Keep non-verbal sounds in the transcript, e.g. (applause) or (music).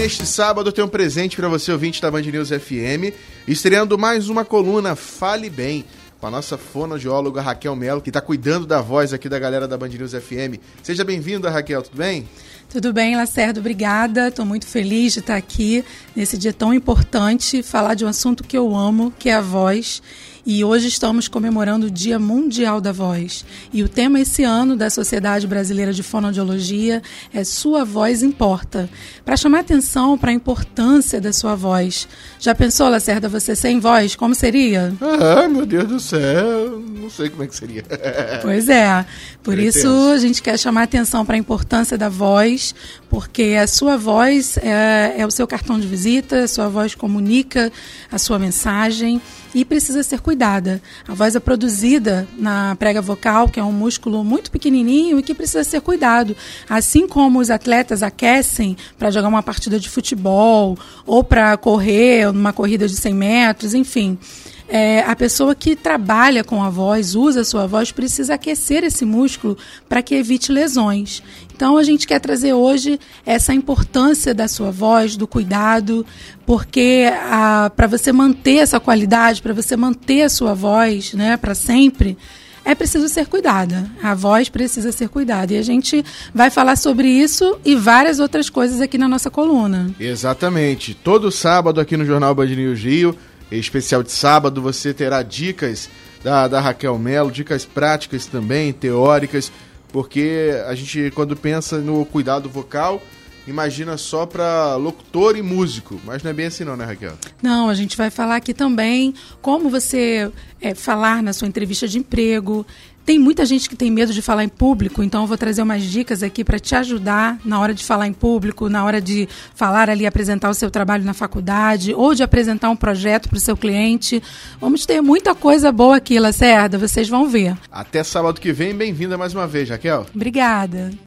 neste sábado tenho um presente para você, ouvinte da Band News FM, estreando mais uma coluna Fale Bem, com a nossa fonoaudióloga Raquel Melo, que está cuidando da voz aqui da galera da Band News FM. Seja bem-vinda, Raquel, tudo bem? Tudo bem, Lacerdo, obrigada. Estou muito feliz de estar aqui nesse dia tão importante, falar de um assunto que eu amo, que é a voz. E hoje estamos comemorando o Dia Mundial da Voz. E o tema esse ano da Sociedade Brasileira de Fonoaudiologia é Sua Voz Importa. Para chamar atenção para a importância da sua voz. Já pensou, Lacerda, você sem voz? Como seria? Ah, meu Deus do céu, não sei como é que seria. (laughs) Pois é. Por isso a gente quer chamar atenção para a importância da voz, porque a sua voz é, é o seu cartão de visita, a sua voz comunica a sua mensagem e precisa ser cuidada. A voz é produzida na prega vocal, que é um músculo muito pequenininho e que precisa ser cuidado. Assim como os atletas aquecem para jogar uma partida de futebol ou para correr numa corrida de 100 metros, enfim. É, a pessoa que trabalha com a voz, usa a sua voz, precisa aquecer esse músculo para que evite lesões. Então a gente quer trazer hoje essa importância da sua voz, do cuidado, porque para você manter essa qualidade, para você manter a sua voz né, para sempre, é preciso ser cuidada. A voz precisa ser cuidada. E a gente vai falar sobre isso e várias outras coisas aqui na nossa coluna. Exatamente. Todo sábado aqui no Jornal Band News Rio especial de sábado, você terá dicas da, da Raquel Melo, dicas práticas também, teóricas, porque a gente, quando pensa no cuidado vocal, imagina só para locutor e músico, mas não é bem assim não, né, Raquel? Não, a gente vai falar aqui também como você é, falar na sua entrevista de emprego, tem muita gente que tem medo de falar em público, então eu vou trazer umas dicas aqui para te ajudar na hora de falar em público, na hora de falar ali, apresentar o seu trabalho na faculdade ou de apresentar um projeto para o seu cliente. Vamos ter muita coisa boa aqui, Lacerda, vocês vão ver. Até sábado que vem, bem-vinda mais uma vez, Raquel. Obrigada.